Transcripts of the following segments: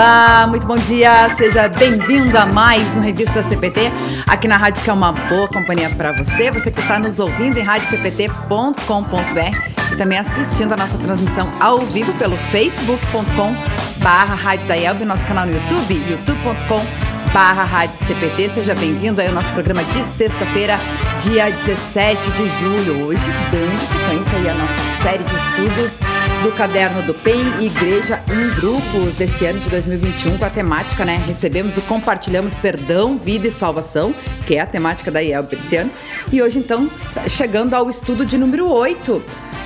Olá, muito bom dia, seja bem-vindo a mais um Revista CPT, aqui na rádio que é uma boa companhia para você, você que está nos ouvindo em radiocpt.com.br e também assistindo a nossa transmissão ao vivo pelo facebook.com barra Rádio da Elbe, nosso canal no YouTube, youtube.com barra Rádio CPT. Seja bem-vindo aí ao nosso programa de sexta-feira, dia 17 de julho. Hoje, dando sequência aí à nossa série de estudos do Caderno do PEN Igreja em Grupos desse ano de 2021 com a temática, né? Recebemos e compartilhamos perdão, vida e salvação, que é a temática da IELB esse ano. E hoje, então, chegando ao estudo de número 8,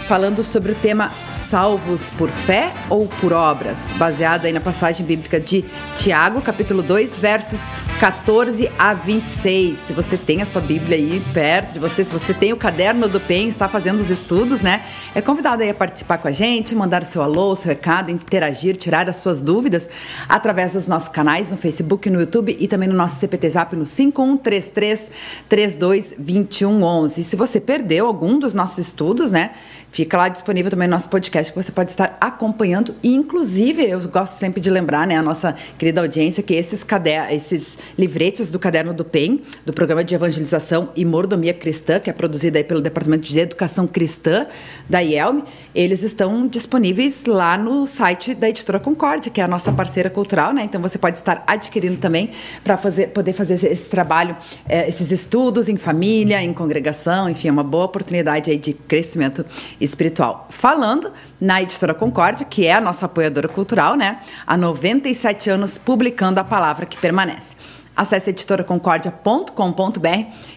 falando sobre o tema salvos por fé ou por obras, baseado aí na passagem bíblica de Tiago, capítulo 2, versos 14 a 26. Se você tem a sua Bíblia aí perto de você, se você tem o caderno do PEN, está fazendo os estudos, né? É convidado aí a participar com a gente, mandar o seu alô, seu recado, interagir, tirar as suas dúvidas através dos nossos canais no Facebook, no YouTube e também no nosso CPT Zap no 5133 32 2111. E se você perdeu algum dos nossos estudos, né? Fica lá disponível também no nosso podcast que você pode estar acompanhando. E, inclusive, eu gosto sempre de lembrar, né, a nossa querida audiência, que esses, cader esses livretes do Caderno do PEN, do Programa de Evangelização e Mordomia Cristã, que é produzido aí pelo Departamento de Educação Cristã da IELM, eles estão disponíveis lá no site da Editora Concórdia, que é a nossa parceira cultural, né? Então você pode estar adquirindo também para fazer, poder fazer esse trabalho, eh, esses estudos em família, em congregação, enfim, é uma boa oportunidade aí de crescimento espiritual. Falando na Editora Concórdia, que é a nossa apoiadora cultural, né? Há 97 anos publicando a palavra que permanece. Acesse editoraconcordia.com.br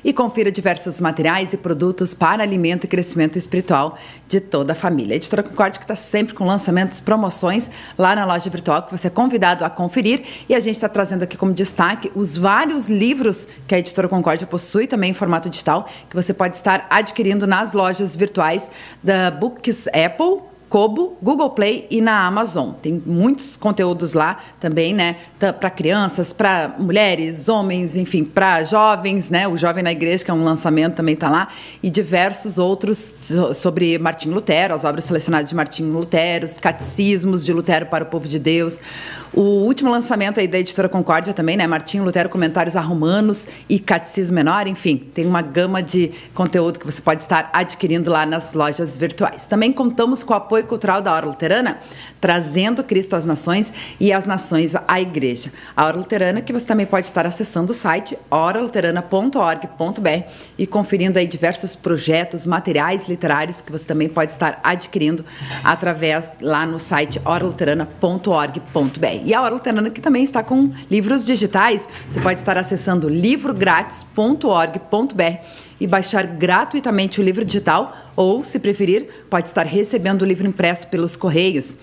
e confira diversos materiais e produtos para alimento e crescimento espiritual de toda a família. A Editora Concórdia que está sempre com lançamentos, promoções lá na loja virtual que você é convidado a conferir. E a gente está trazendo aqui como destaque os vários livros que a Editora Concórdia possui também em formato digital que você pode estar adquirindo nas lojas virtuais da Books Apple Kobo, Google Play e na Amazon. Tem muitos conteúdos lá também, né? Para crianças, para mulheres, homens, enfim, para jovens, né? O Jovem na Igreja, que é um lançamento, também está lá. E diversos outros sobre Martinho Lutero, as obras selecionadas de Martinho Lutero, os catecismos de Lutero para o povo de Deus. O último lançamento aí da editora Concórdia também, né? Martinho Lutero, comentários a Romanos e Catecismo Menor. Enfim, tem uma gama de conteúdo que você pode estar adquirindo lá nas lojas virtuais. Também contamos com o apoio apoio cultural da Hora Luterana, trazendo Cristo às nações e as nações à igreja. A Hora Luterana, que você também pode estar acessando o site horaluterana.org.br e conferindo aí diversos projetos, materiais literários que você também pode estar adquirindo através lá no site horaluterana.org.br. E a Hora Luterana que também está com livros digitais, você pode estar acessando livrográtis.org.br e baixar gratuitamente o livro digital ou, se preferir, pode estar recebendo o livro impresso pelos correios.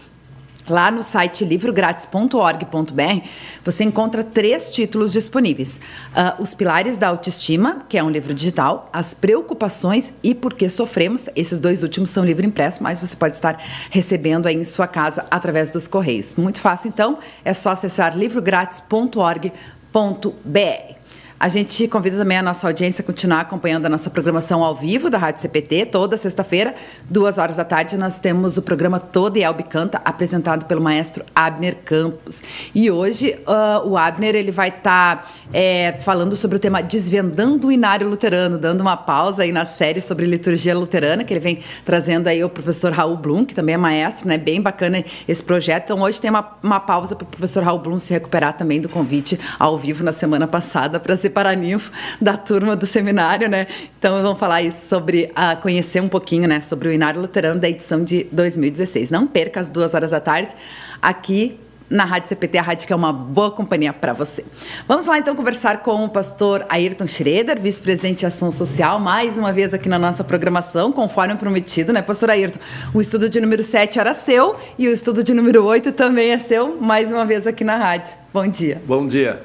Lá no site livrográtis.org.br você encontra três títulos disponíveis: uh, Os Pilares da Autoestima, que é um livro digital, As Preocupações e Por que Sofremos. Esses dois últimos são livro impresso, mas você pode estar recebendo aí em sua casa através dos correios. Muito fácil, então, é só acessar livrográtis.org.br. A gente convida também a nossa audiência a continuar acompanhando a nossa programação ao vivo da Rádio CPT. Toda sexta-feira, duas horas da tarde, nós temos o programa Todo e Elbe Canta, apresentado pelo maestro Abner Campos. E hoje uh, o Abner ele vai estar tá, é, falando sobre o tema Desvendando o Inário Luterano, dando uma pausa aí na série sobre liturgia luterana, que ele vem trazendo aí o professor Raul Blum, que também é maestro, né? Bem bacana esse projeto. Então hoje tem uma, uma pausa para o professor Raul Blum se recuperar também do convite ao vivo na semana passada para se paraninfo da turma do seminário, né? Então vamos falar isso sobre uh, conhecer um pouquinho, né, sobre o Inário Luterano da edição de 2016. Não perca as duas horas da tarde aqui na Rádio CPT, a rádio que é uma boa companhia para você. Vamos lá então conversar com o pastor Ayrton Schroeder, vice-presidente de Ação Social, mais uma vez aqui na nossa programação, conforme prometido, né, pastor Ayrton? O estudo de número 7 era seu e o estudo de número 8 também é seu, mais uma vez aqui na rádio. Bom dia. Bom dia.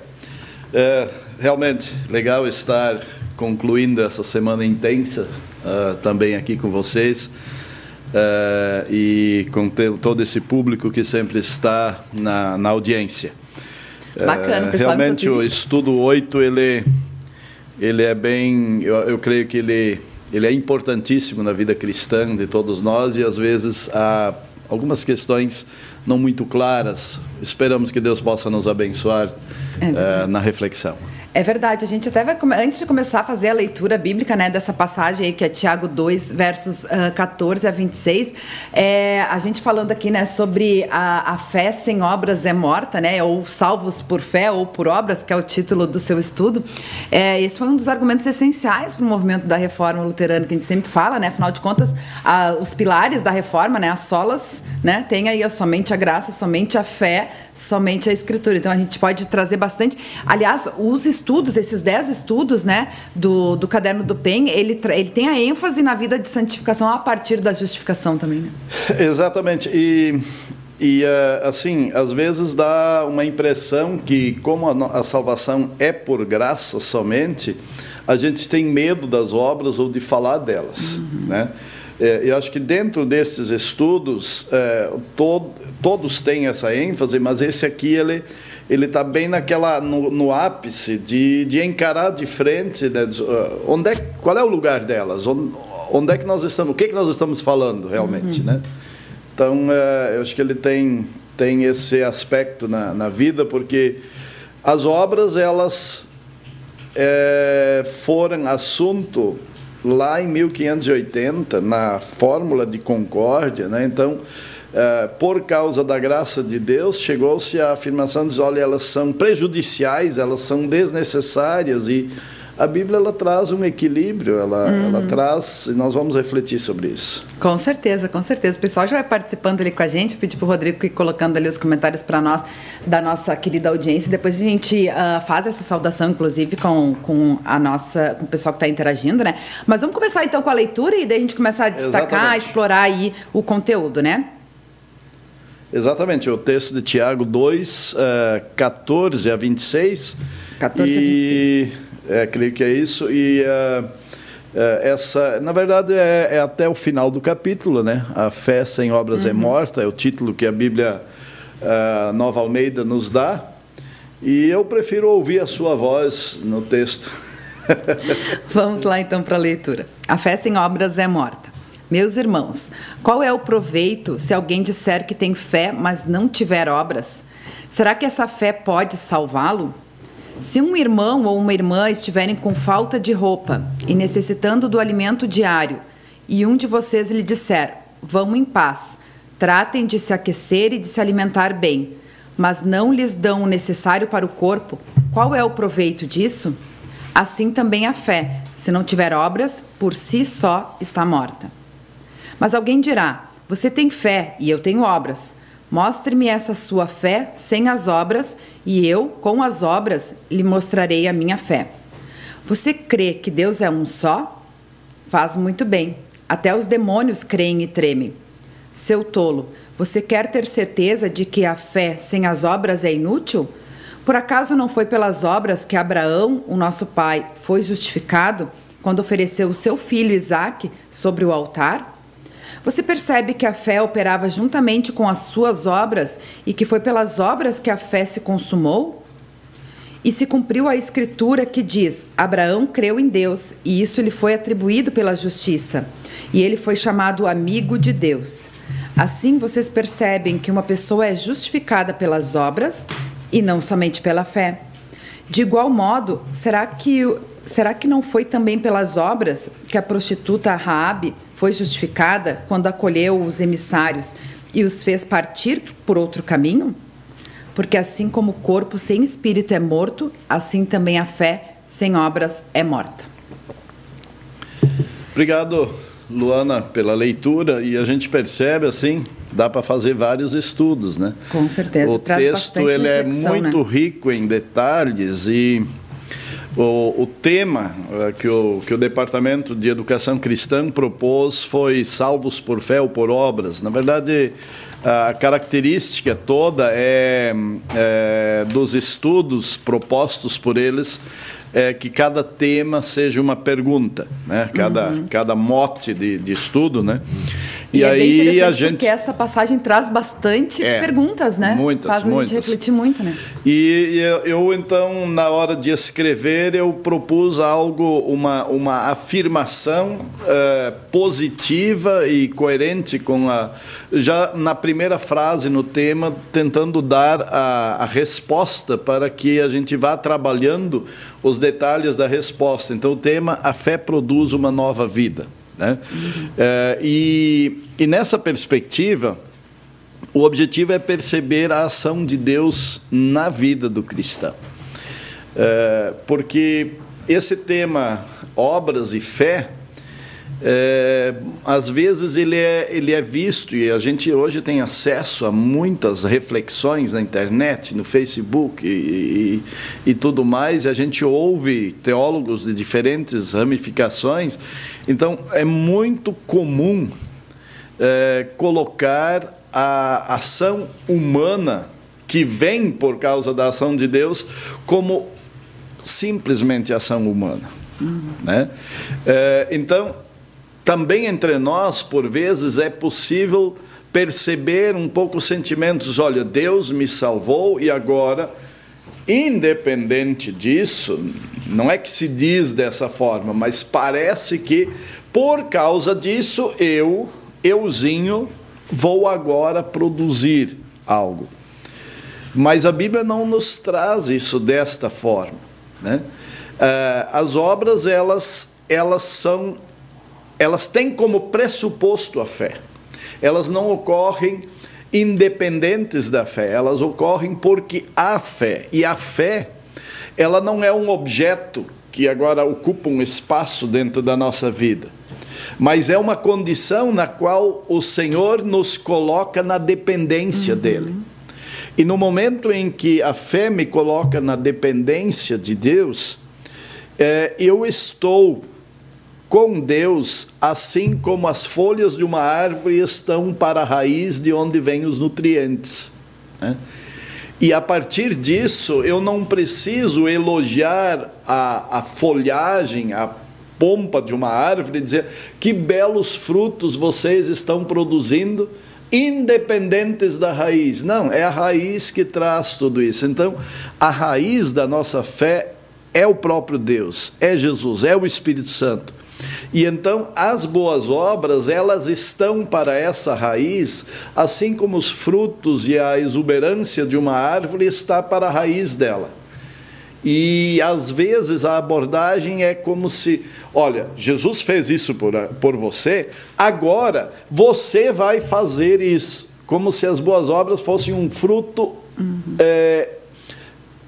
É, realmente legal estar concluindo essa semana intensa uh, também aqui com vocês uh, e com todo esse público que sempre está na, na audiência. Bacana, uh, pessoal. Realmente inclusive. o estudo 8 ele, ele é bem, eu, eu creio que ele, ele é importantíssimo na vida cristã de todos nós e às vezes a, algumas questões não muito claras. Esperamos que Deus possa nos abençoar é na reflexão. É verdade, a gente até vai, antes de começar a fazer a leitura bíblica, né, dessa passagem aí, que é Tiago 2, versos uh, 14 a 26, é, a gente falando aqui, né, sobre a, a, fé sem obras é morta, né, ou salvos por fé ou por obras, que é o título do seu estudo, é, esse foi um dos argumentos essenciais para o movimento da reforma luterana, que a gente sempre fala, né, afinal de contas, a, os pilares da reforma, né, as solas, né, tem aí somente a graça, somente a fé, somente a escritura. Então a gente pode trazer bastante. Aliás, os estudos, esses dez estudos, né, do, do caderno do PEN, ele, ele tem a ênfase na vida de santificação a partir da justificação também. Né? Exatamente. E e eh, assim, às vezes dá uma impressão que, como a, a, salvação é por graça somente, a gente tem medo das obras ou de falar delas. Uhum. Né? É, eu acho que dentro desses estudos, é, todo, todos têm essa ênfase, mas esse aqui ele ele está bem naquela no, no, ápice de, de encarar de frente né, uh, onde é, qual é o lugar delas? Onde, onde é que nós estamos? O que, é que nós estamos falando realmente uhum. né? Então uh, eu acho que ele tem tem esse aspecto na, na vida porque as obras elas é, foram assunto lá em 1580, na fórmula de concórdia, né? então, é, por causa da graça de Deus, chegou-se à afirmação de olha, elas são prejudiciais, elas são desnecessárias e a Bíblia ela traz um equilíbrio, ela, uhum. ela traz, e nós vamos refletir sobre isso. Com certeza, com certeza. O pessoal já vai participando ali com a gente, pedir para o Rodrigo ir colocando ali os comentários para nós, da nossa querida audiência. Depois a gente uh, faz essa saudação, inclusive, com, com, a nossa, com o pessoal que está interagindo, né? Mas vamos começar então com a leitura e daí a gente começar a destacar, Exatamente. a explorar aí o conteúdo, né? Exatamente, o texto de Tiago 2, uh, 14 a 26. 14 e... a 26 é, creio que é isso. E uh, uh, essa, na verdade, é, é, até o final do capítulo, né? A fé sem obras é uhum. é morta, é o título que a Bíblia uh, Nova Almeida nos dá. E eu prefiro ouvir a sua voz no texto. Vamos lá então para a leitura. A fé sem obras é morta. Meus irmãos, qual é o proveito se alguém disser que tem fé, mas não tiver obras? Será que essa fé pode salvá-lo? Se um irmão ou uma irmã estiverem com falta de roupa e necessitando do alimento diário, e um de vocês lhe disser: Vão em paz, tratem de se aquecer e de se alimentar bem, mas não lhes dão o necessário para o corpo, qual é o proveito disso? Assim também a fé, se não tiver obras, por si só está morta. Mas alguém dirá: Você tem fé e eu tenho obras. Mostre-me essa sua fé sem as obras, e eu, com as obras, lhe mostrarei a minha fé. Você crê que Deus é um só? Faz muito bem. Até os demônios creem e tremem. Seu tolo, você quer ter certeza de que a fé sem as obras é inútil? Por acaso não foi pelas obras que Abraão, o nosso pai, foi justificado quando ofereceu o seu filho Isaque sobre o altar? Você percebe que a fé operava juntamente com as suas obras e que foi pelas obras que a fé se consumou? E se cumpriu a escritura que diz: Abraão creu em Deus e isso lhe foi atribuído pela justiça, e ele foi chamado amigo de Deus. Assim vocês percebem que uma pessoa é justificada pelas obras e não somente pela fé. De igual modo, será que, será que não foi também pelas obras que a prostituta Raabe foi justificada quando acolheu os emissários e os fez partir por outro caminho? Porque assim como o corpo sem espírito é morto, assim também a fé sem obras é morta. Obrigado, Luana, pela leitura e a gente percebe assim, dá para fazer vários estudos, né? Com certeza. O Traz texto ele é muito né? rico em detalhes e o, o tema uh, que o, que o Departamento de Educação Cristã propôs foi salvos por fé ou por obras. Na verdade, a característica toda é, é dos estudos propostos por eles é que cada tema seja uma pergunta, né? cada, uhum. cada mote de, de estudo. Né? E, e é aí a gente porque essa passagem traz bastante é, perguntas, né? Muitas, Faz muitas. a gente refletir muito, né? E eu, então na hora de escrever eu propus algo, uma uma afirmação uh, positiva e coerente com a já na primeira frase no tema tentando dar a, a resposta para que a gente vá trabalhando os detalhes da resposta. Então o tema a fé produz uma nova vida. Né? É, e, e nessa perspectiva, o objetivo é perceber a ação de Deus na vida do cristão. É, porque esse tema, obras e fé, é, às vezes ele é, ele é visto, e a gente hoje tem acesso a muitas reflexões na internet, no Facebook e, e, e tudo mais, e a gente ouve teólogos de diferentes ramificações, então é muito comum é, colocar a ação humana que vem por causa da ação de Deus como simplesmente ação humana. Uhum. Né? É, então, também entre nós, por vezes, é possível perceber um pouco os sentimentos: olha, Deus me salvou e agora, independente disso, não é que se diz dessa forma, mas parece que por causa disso eu, euzinho, vou agora produzir algo. Mas a Bíblia não nos traz isso desta forma. Né? Eh, as obras, elas, elas são elas têm como pressuposto a fé. Elas não ocorrem independentes da fé, elas ocorrem porque há fé. E a fé, ela não é um objeto que agora ocupa um espaço dentro da nossa vida, mas é uma condição na qual o Senhor nos coloca na dependência uhum. dele. E no momento em que a fé me coloca na dependência de Deus, é, eu estou com Deus, assim como as folhas de uma árvore estão para a raiz de onde vêm os nutrientes. Né? E a partir disso, eu não preciso elogiar a, a folhagem, a pompa de uma árvore e dizer que belos frutos vocês estão produzindo, independentes da raiz. Não, é a raiz que traz tudo isso. Então, a raiz da nossa fé é o próprio Deus, é Jesus, é o Espírito Santo. E então as boas obras, elas estão para essa raiz, assim como os frutos e a exuberância de uma árvore está para a raiz dela. E às vezes a abordagem é como se, olha, Jesus fez isso por, por você, agora você vai fazer isso. Como se as boas obras fossem um fruto uhum. é,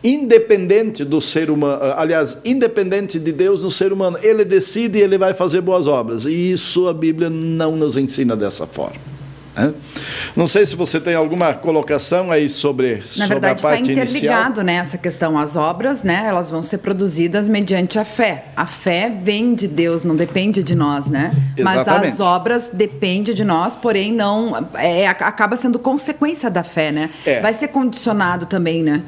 independente do ser humano, aliás, independente de Deus no ser humano, ele decide e ele vai fazer boas obras. E isso a Bíblia não nos ensina dessa forma. Não sei se você tem alguma colocação aí sobre, Na sobre verdade, a parte está interligado né, essa questão. As obras, né, elas vão ser produzidas mediante a fé. A fé vem de Deus, não depende de nós, né? Exatamente. Mas as obras dependem de nós, porém não é, acaba sendo consequência da fé, né? É. Vai ser condicionado também, né?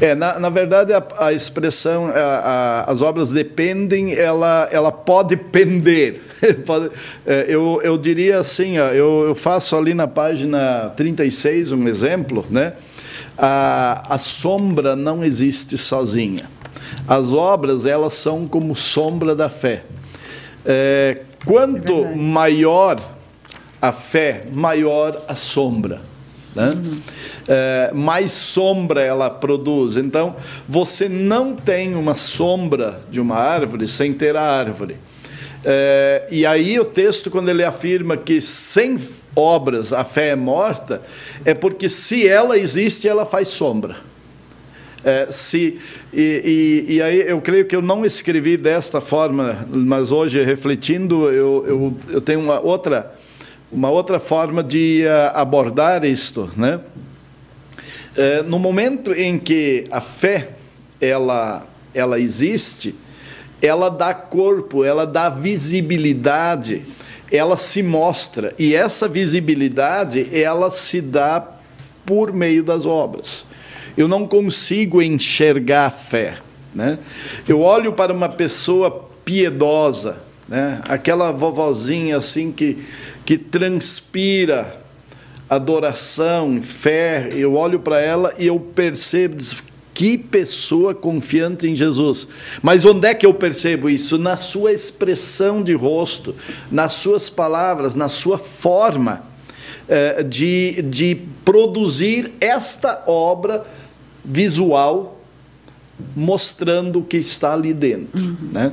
É, na, na verdade, a, a expressão a, a, as obras dependem, ela, ela pode pender. pode, é, eu, eu diria assim, ó, eu, eu faço ali na página 36 um exemplo, né? A, a sombra não existe sozinha. As obras, elas são como sombra da fé. É, quanto é maior a fé, maior a sombra. Né? É, mais sombra ela produz. Então, você não tem uma sombra de uma árvore sem ter a árvore. É, e aí o texto, quando ele afirma que sem obras a fé é morta, é porque se ela existe, ela faz sombra. É, se, e, e, e, aí eu creio que eu não escrevi desta forma, mas hoje refletindo, eu, eu, eu tenho uma outra uma outra forma de uh, abordar isto, né? Uh, no momento em que a fé ela ela existe, ela dá corpo, ela dá visibilidade, ela se mostra e essa visibilidade ela se dá por meio das obras. Eu não consigo enxergar a fé, né? Eu olho para uma pessoa piedosa, né? Aquela vovozinha assim que, que transpira adoração, fé. Eu olho para ela e eu percebo, que pessoa confiante em Jesus. Mas onde é que eu percebo isso? Na sua expressão de rosto, nas suas palavras, na sua forma eh, de, de produzir esta obra visual mostrando o que está ali dentro. Uhum. Né?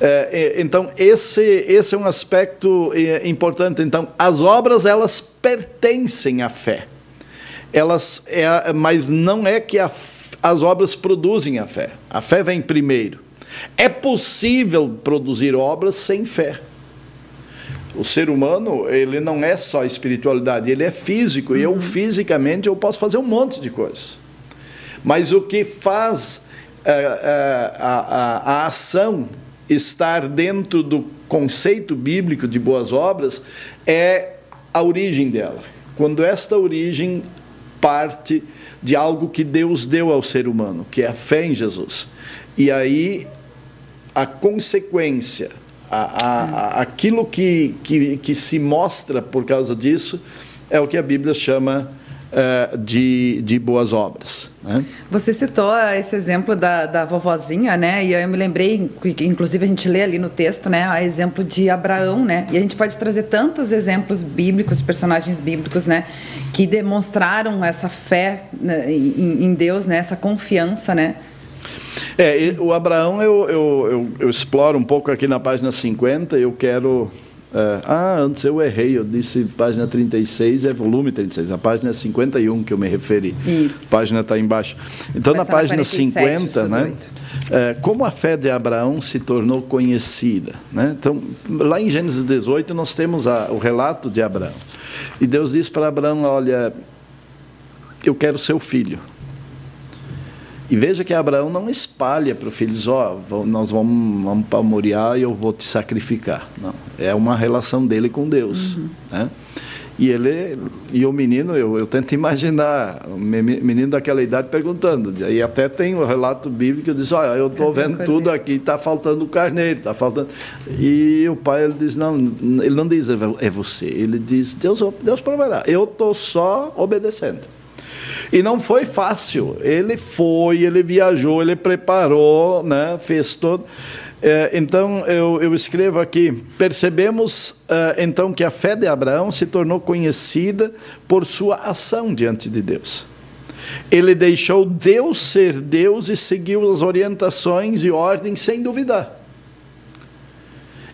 É, então, esse, esse é um aspecto é, importante. Então, as obras, elas pertencem à fé. Elas, é, mas não é que a, as obras produzem a fé. A fé vem primeiro. É possível produzir obras sem fé. O ser humano, ele não é só espiritualidade, ele é físico. Uhum. E eu, fisicamente, eu posso fazer um monte de coisas. Mas o que faz a, é, é, a, a, a ação estar dentro do conceito bíblico de boas obras é a origem dela. Quando esta origem parte de algo que Deus deu ao ser humano, que é a fé em Jesus. E aí a consequência, a, a, aquilo que, que, que se mostra por causa disso, é o que a Bíblia chama uh, de, de boas obras. Né? Você citou esse exemplo da, da vovozinha, né? E eu me lembrei, inclusive a gente lê ali no texto, né? A exemplo de Abraão, né? E a gente pode trazer tantos exemplos bíblicos, personagens bíblicos, né? Que demonstraram essa fé né, em, em Deus, né? Essa confiança, né? É, o Abraão eu, eu, eu, eu, exploro um pouco aqui na página 50, eu quero é, ah, antes eu errei, eu disse página 36, é volume 36, a página é 51 que eu me referi. Isso. A página está embaixo. Então, na página 47, 50, né? É, como a fé de Abraão se tornou conhecida. Né? Então, lá em Gênesis 18, nós temos a, o relato de Abraão. E Deus diz para Abraão: Olha, eu quero seu filho. E veja que Abraão não espalha para o filho, ó, oh, nós vamos, vamos para Moriá e eu vou te sacrificar. Não, é uma relação dele com Deus. Uhum. Né? E ele e o menino, eu, eu tento imaginar o menino daquela idade perguntando. E até tem o relato bíblico que diz: Olha, eu estou vendo tudo aqui, está faltando o carneiro, está faltando. E o pai ele diz: Não, ele não diz é você, ele diz: Deus, Deus proverá. Eu estou só obedecendo. E não foi fácil. Ele foi, ele viajou, ele preparou, né, fez todo. É, então, eu, eu, escrevo aqui: percebemos é, então que a fé de Abraão se tornou conhecida por sua ação diante de Deus. Ele deixou Deus ser Deus e seguiu as orientações e ordens sem duvidar.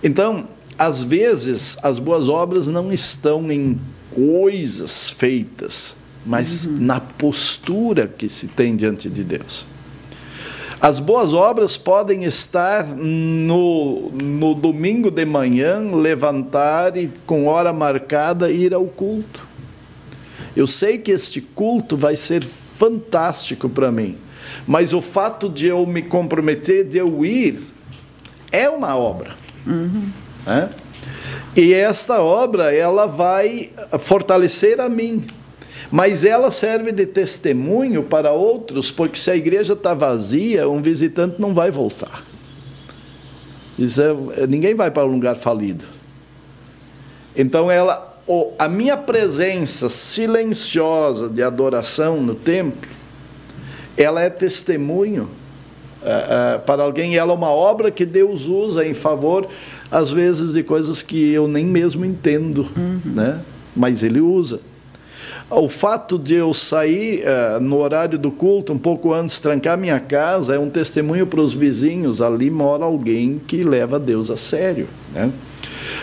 Então, às vezes, as boas obras não estão em coisas feitas, mas uhum. na postura que se tem diante de Deus. As boas obras podem estar no, no domingo de manhã, levantar e, com hora marcada, ir ao culto. Eu sei que este culto vai ser fantástico para mim, mas o fato de eu me comprometer, de eu ir, é uma obra. Uhum. É? E esta obra, ela vai fortalecer a mim mas ela serve de testemunho para outros, porque se a igreja está vazia, um visitante não vai voltar. É, ninguém vai para um lugar falido. Então, ela, a minha presença silenciosa de adoração no templo, ela é testemunho é, é, para alguém, ela é uma obra que Deus usa em favor, às vezes, de coisas que eu nem mesmo entendo, uhum. né? mas Ele usa. O fato de eu sair uh, no horário do culto, um pouco antes, trancar minha casa, é um testemunho para os vizinhos. Ali mora alguém que leva Deus a sério. Né?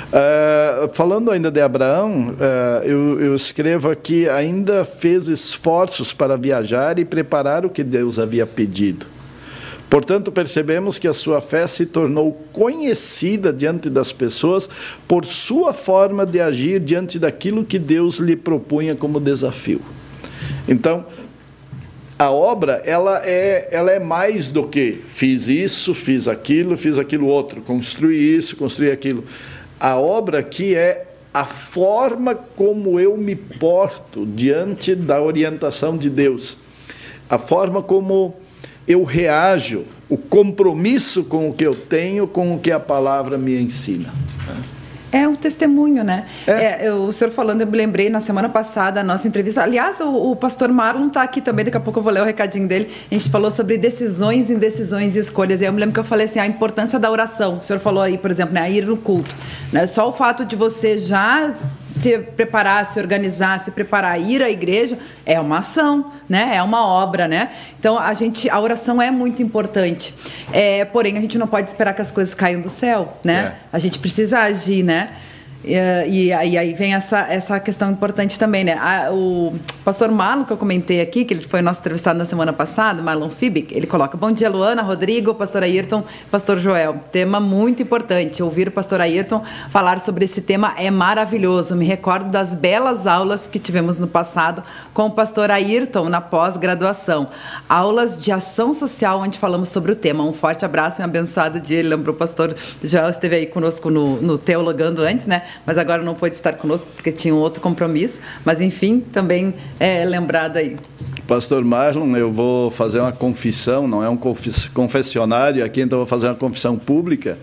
Uh, falando ainda de Abraão, uh, eu, eu, escrevo aqui: ainda fez esforços para viajar e preparar o que Deus havia pedido. Portanto, percebemos que a sua fé se tornou conhecida diante das pessoas por sua forma de agir diante daquilo que Deus lhe propunha como desafio. Então, a obra ela é, ela é mais do que fiz isso, fiz aquilo, fiz aquilo outro, construí isso, construí aquilo. A obra aqui é a forma como eu me porto diante da orientação de Deus, a forma como eu reajo o compromisso com o que eu tenho, com o que a palavra me ensina. É um testemunho, né? É. É, o senhor falando, eu me lembrei na semana passada, a nossa entrevista. Aliás, o, o pastor Marlon está aqui também, daqui a pouco eu vou ler o recadinho dele. A gente falou sobre decisões, indecisões e escolhas. E eu me lembro que eu falei assim: a importância da oração. O senhor falou aí, por exemplo, né, ir no culto. Né? Só o fato de você já se preparar, se organizar, se preparar, ir à igreja, é uma ação, né? É uma obra, né? Então a gente, a oração é muito importante. É, porém, a gente não pode esperar que as coisas caiam do céu, né? É. A gente precisa agir, né? E, e, aí vem essa, essa questão importante também, né? O pastor Marlon, que eu comentei aqui, que ele foi nosso entrevistado na semana passada, Marlon Fibic, ele coloca: Bom dia, Luana, Rodrigo, pastor Ayrton, pastor Joel. Tema muito importante. Ouvir o pastor Ayrton falar sobre esse tema é maravilhoso. Me recordo das belas aulas que tivemos no passado com o pastor Ayrton na pós-graduação. Aulas de ação social, onde falamos sobre o tema. Um forte abraço e um abençoado dia. Ele lembrou o pastor Joel esteve aí conosco no, no Teologando antes, né? Mas agora não pôde estar conosco porque tinha um outro compromisso. Mas, enfim, também é lembrado aí. Pastor Marlon, eu vou fazer uma confissão, não é um confessionário aqui, então vou fazer uma confissão pública.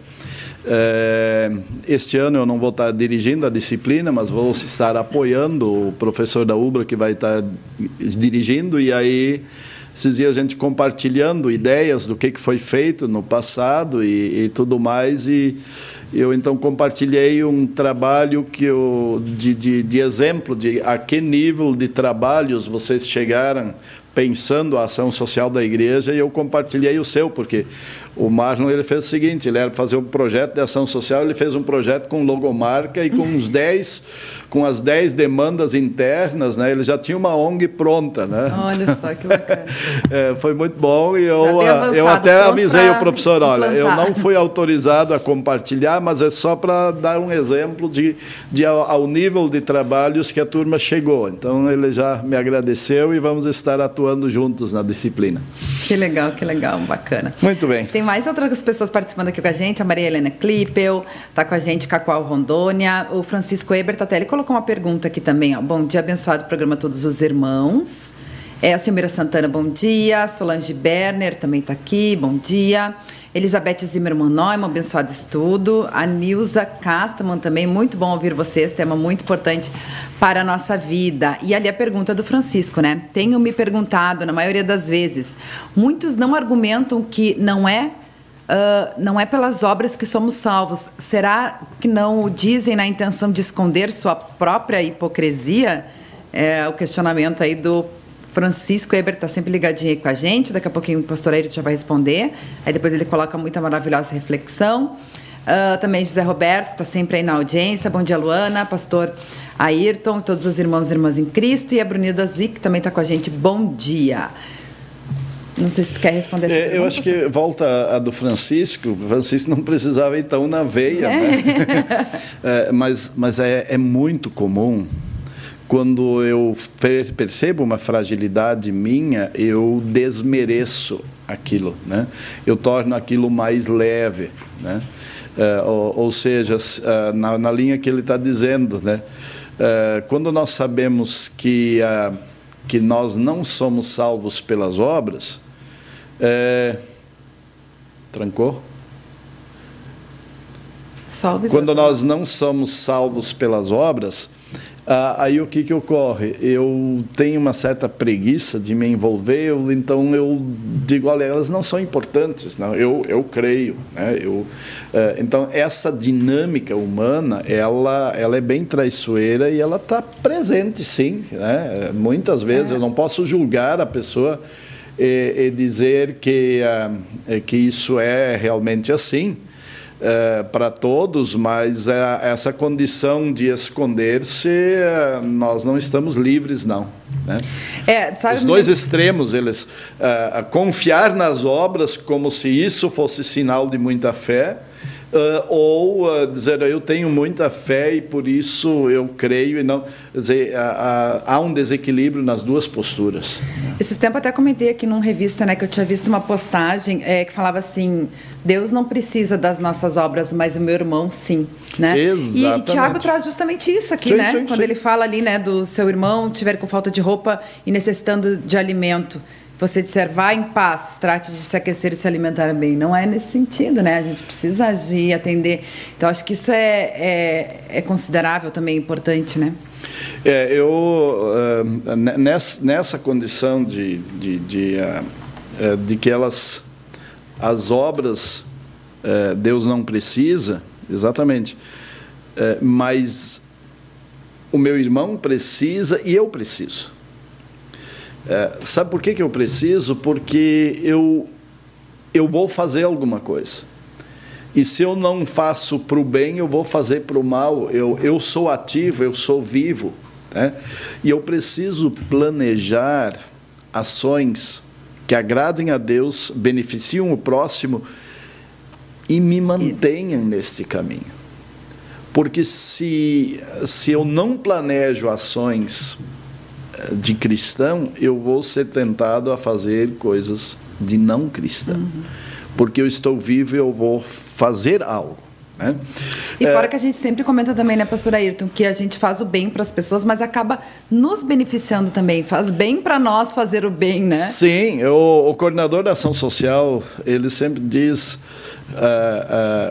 É, este ano eu não vou estar dirigindo a disciplina, mas vou estar apoiando o professor da UBRA que vai estar dirigindo, e aí esses dias a gente compartilhando ideias do que, que foi feito no passado e, e tudo mais, e eu então compartilhei um trabalho que eu, de, de, de exemplo de a que nível de trabalhos vocês chegaram pensando a ação social da igreja e eu compartilhei o seu, porque o Marlon ele fez o seguinte, ele era fazer um projeto de ação social, ele fez um projeto com logomarca e com uns 10, com as 10 demandas internas, né? Ele já tinha uma ONG pronta, né? Olha só que bacana. é, foi muito bom e eu, avançado, eu até avisei o professor, olha, implantar. eu não fui autorizado a compartilhar, mas é só para dar um exemplo de, de ao, ao nível de trabalhos que a turma chegou. Então ele já me agradeceu e vamos estar atuando juntos na disciplina. Que legal, que legal, bacana. Muito bem. Tem tem mais outras pessoas participando aqui com a gente. A Maria Helena Klippel está com a gente, Cacoal Rondônia. O Francisco Ebert até ele colocou uma pergunta aqui também. Ó. Bom dia, abençoado programa Todos os Irmãos. É, a Silmeira Santana, bom dia. Solange Berner também está aqui, bom dia. Elizabeth Zimmermann Neumann, abençoado estudo. A Nilza Castaman também, muito bom ouvir vocês, tema muito importante para a nossa vida. E ali a pergunta do Francisco, né? Tenho me perguntado, na maioria das vezes, muitos não argumentam que não é Uh, não é pelas obras que somos salvos. Será que não o dizem na intenção de esconder sua própria hipocrisia? É o questionamento aí do Francisco Eber está sempre ligadinho aí com a gente. Daqui a pouquinho o pastor Ayrton já vai responder. Aí depois ele coloca muita maravilhosa reflexão. Uh, também José Roberto, que está sempre aí na audiência. Bom dia, Luana. Pastor Ayrton, todos os irmãos e irmãs em Cristo. E a Brunilda Zic, que também está com a gente. Bom dia. Não sei se tu quer responder essa é, Eu acho que volta a do Francisco. Francisco não precisava ir tão na veia, é. né? é, mas mas é, é muito comum quando eu percebo uma fragilidade minha, eu desmereço aquilo, né? Eu torno aquilo mais leve, né? Uh, ou, ou, seja, uh, na, na, linha que ele está dizendo, né? Uh, quando nós sabemos que que nós não somos salvos pelas obras, trancou. Salve quando nós não somos salvos pelas obras, ah, aí o que, que ocorre? Eu tenho uma certa preguiça de me envolver, eu, então eu digo, olha, elas não são importantes, não, eu, eu creio. Né? Eu, eh, então, essa dinâmica humana, ela, ela é bem traiçoeira e ela está presente, sim. Né? Muitas vezes é. eu não posso julgar a pessoa e, e dizer que, ah, que isso é realmente assim, é, para todos, mas é, essa condição de esconder-se, é, nós não estamos livres, não. Né? É, sabe, Os dois extremos, eles confiar nas obras como se isso fosse sinal de muita fé, Uh, ou uh, dizer eu tenho muita fé e por isso eu creio e não dizer uh, há um desequilíbrio nas duas posturas esse tempo até comentei aqui numa revista né que eu tinha visto uma postagem é, que falava assim Deus não precisa das nossas obras mas o meu irmão sim né Exatamente. e Tiago traz justamente isso aqui sim, né sim, quando sim. ele fala ali né do seu irmão tiver com falta de roupa e necessitando de alimento você disser vá em paz, trate de se aquecer e se alimentar bem. Não é nesse sentido, né? A gente precisa agir, atender. Então, acho que isso é, é, é considerável também, importante, né? É, eu, uh, nessa, nessa condição de, de, de, uh, de que elas, as obras, uh, Deus não precisa, exatamente, mas o meu irmão precisa e eu preciso. É, sabe por que, que eu preciso? Porque eu, eu vou fazer alguma coisa. E se eu não faço para o bem, eu vou fazer para o mal. Eu, eu sou ativo, eu sou vivo. Né? E eu preciso planejar ações que agradem a Deus, beneficiam o próximo e me mantenham neste caminho. Porque se, se eu não planejo ações de cristão, eu vou ser tentado a fazer coisas de não cristão. Uhum. Porque eu estou vivo e eu vou fazer algo. Né? E fora é, que a gente sempre comenta também, né, pastor Ayrton, que a gente faz o bem para as pessoas, mas acaba nos beneficiando também. Faz bem para nós fazer o bem, né? Sim, o, o, coordenador da ação social, ele sempre diz: uh,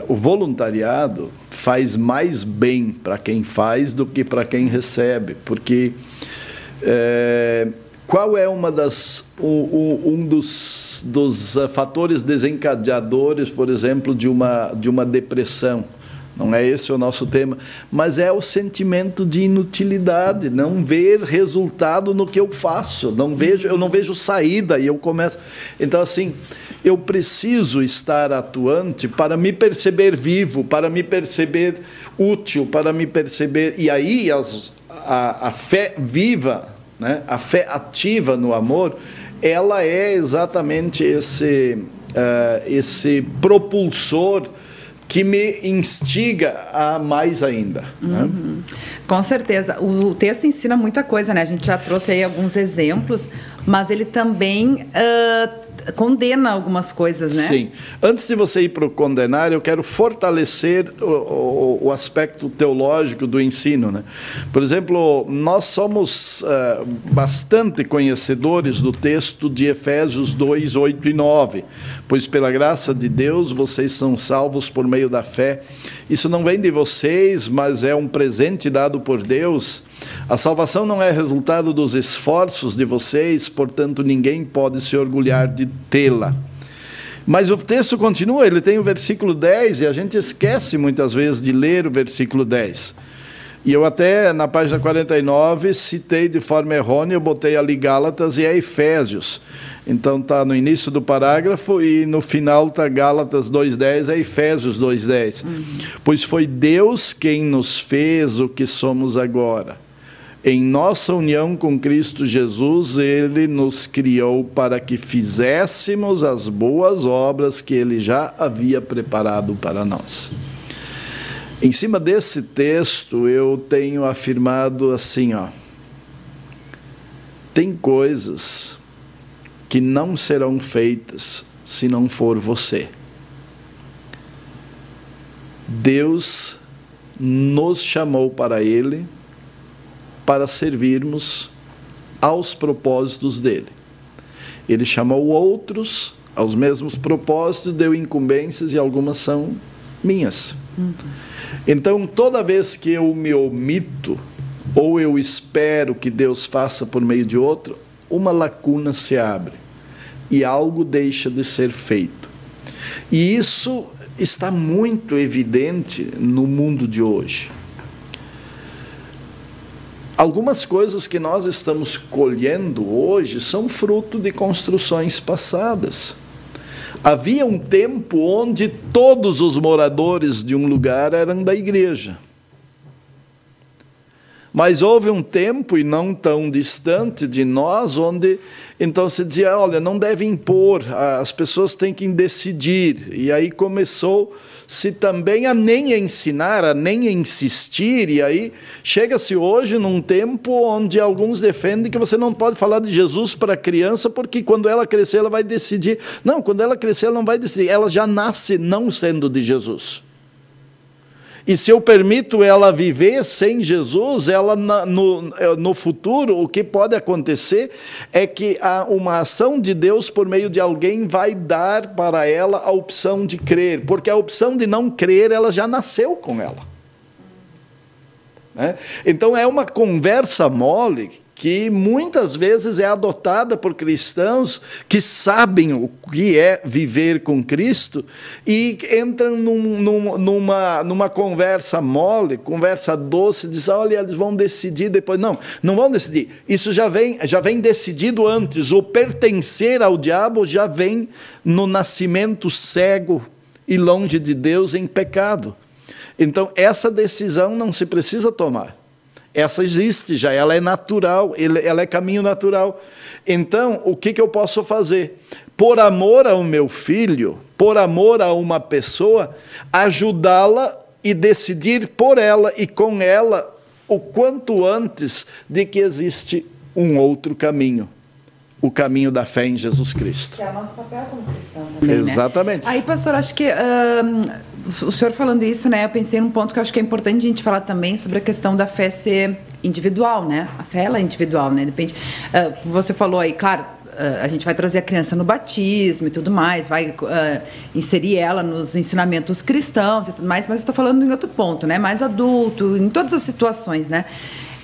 uh, o voluntariado faz mais bem para quem faz do que para quem recebe, porque é, qual é uma das, um, um dos, dos eh, fatores desencadeadores, por exemplo, de uma, de uma depressão? Não é esse o nosso tema, mas é o sentimento de inutilidade, não ver resultado no que eu faço, não vejo, eu não vejo saída e eu começo. Então assim, eu preciso estar atuante para me perceber vivo, para me perceber útil, para me perceber e aí as, a, a fé viva, né? a fé ativa no amor, ela é exatamente esse, uh, esse propulsor que me instiga a mais ainda. Né? Uhum. Né? Com certeza. O texto ensina muita coisa, né? A gente já trouxe aí alguns exemplos, mas ele também uh, condena algumas coisas, né? Sim. Antes de você ir para o condenar, eu quero fortalecer o, o, o, aspecto teológico do ensino, né? Por exemplo, nós somos uh, bastante conhecedores do texto de Efésios 2, 8 e 9. Pois pela graça de Deus vocês são salvos por meio da fé. Isso não vem de vocês, mas é um presente dado por Deus a salvação não é resultado dos esforços de vocês, portanto, ninguém pode se orgulhar de tê-la. Mas o texto continua, ele tem o versículo 10 e a gente esquece muitas vezes de ler o versículo 10. E eu até na página 49 citei de forma errônea, eu botei ali Gálatas e é Efésios. Então está no início do parágrafo e no final está Gálatas 2:10, é Efésios 2:10. Uhum. Pois foi Deus quem nos fez o que somos agora em nossa união com Cristo Jesus, Ele nos criou para que fizéssemos as boas obras que Ele já havia preparado para nós. Em cima desse texto, eu tenho afirmado assim, ó. Tem coisas que não serão feitas se não for você. Deus nos chamou para Ele para servirmos aos propósitos dele. Ele chamou outros aos mesmos propósitos, deu incumbências e algumas são minhas. Então, toda vez que eu me omito ou eu espero que Deus faça por meio de outro, uma lacuna se abre e algo deixa de ser feito. E isso está muito evidente no mundo de hoje. Algumas coisas que nós estamos colhendo hoje são fruto de construções passadas. Havia um tempo onde todos os moradores de um lugar eram da igreja. Mas houve um tempo, e não tão distante de nós, onde então se dizia: olha, não deve impor, as pessoas têm que decidir. E aí começou-se também a nem ensinar, a nem insistir. E aí chega-se hoje num tempo onde alguns defendem que você não pode falar de Jesus para a criança, porque quando ela crescer, ela vai decidir. Não, quando ela crescer, ela não vai decidir, ela já nasce não sendo de Jesus. E se eu permito ela viver sem Jesus, ela no, é, no futuro, o que pode acontecer é que uma ação de Deus por meio de alguém vai dar para ela a opção de crer, porque a opção de não crer, ela já nasceu com ela. Né? Então é uma conversa mole que muitas vezes é adotada por cristãos que sabem o que é viver com Cristo e entram num, num, numa, numa conversa mole, conversa doce, diz, olha, eles vão decidir depois. Não, não vão decidir. Isso já vem, já vem decidido antes. O pertencer ao diabo já vem no nascimento cego e longe de Deus em pecado. Então, essa decisão não se precisa tomar. Essa existe já, ela é natural, ela é caminho natural. Então, o que, que eu posso fazer? Por amor ao meu filho, por amor a uma pessoa, ajudá-la e decidir por ela e com ela o quanto antes de que existe um outro caminho o caminho da fé em Jesus Cristo. Que é o nosso papel como cristão também, né? Exatamente. Né? Aí, pastor, acho que o senhor falando isso, né, eu pensei num ponto que eu acho que é importante a gente falar também sobre a questão da fé ser individual, né? A fé ela é individual, né? Depende. Uh, você falou aí, claro, uh, a gente vai trazer a criança no batismo e tudo mais, vai uh, inserir ela nos ensinamentos cristãos e tudo mais, mas estou falando em outro ponto, né? Mais adulto, em todas as situações, né?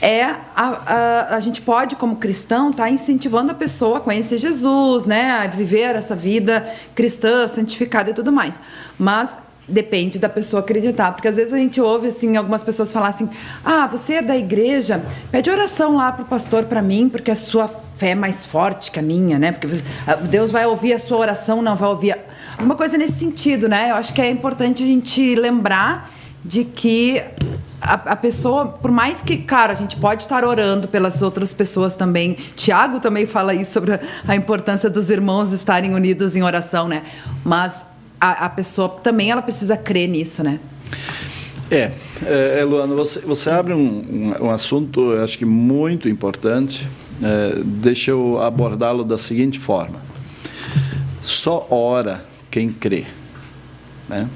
é a, a, a gente pode, como cristão, estar tá incentivando a pessoa a conhecer Jesus, né, a viver essa vida cristã, santificada e tudo mais. Mas depende da pessoa acreditar, porque às vezes a gente ouve assim algumas pessoas falar assim: "Ah, você é da igreja, pede oração lá pro pastor para mim, porque a sua fé é mais forte que a minha, né? Porque Deus vai ouvir a sua oração, não vai ouvir uma coisa nesse sentido, né? Eu acho que é importante a gente lembrar de que a, a, pessoa, por mais que, cara, a gente pode estar orando pelas outras pessoas também. Tiago também fala isso sobre a, a importância dos irmãos estarem unidos em oração, né? Mas a, a pessoa também ela precisa crer nisso, né? É, é, é Luana, você, você abre um, um, assunto, eu acho que muito importante. É, deixa eu abordá-lo da seguinte forma: só ora quem crê. Né?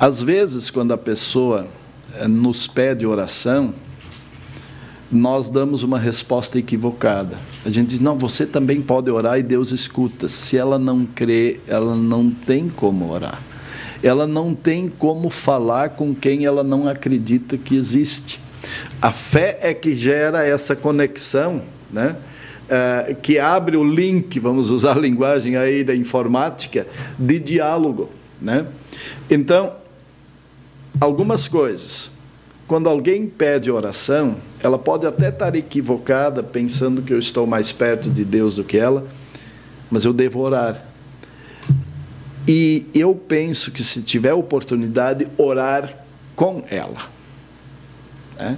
Às vezes, quando a pessoa eh, nos pede oração, nós damos uma resposta equivocada. A gente diz: não, você também pode orar e Deus escuta. Se ela não crê, ela não tem como orar. Ela não tem como falar com quem ela não acredita que existe. A fé é que gera essa conexão, né? É, que abre o link, vamos usar a linguagem aí da informática, de diálogo. Né? Então, algumas coisas. Quando alguém pede oração, ela pode até estar equivocada, pensando que eu estou mais perto de Deus do que ela, mas eu devo orar. E eu penso que se tiver oportunidade, orar com ela. Né?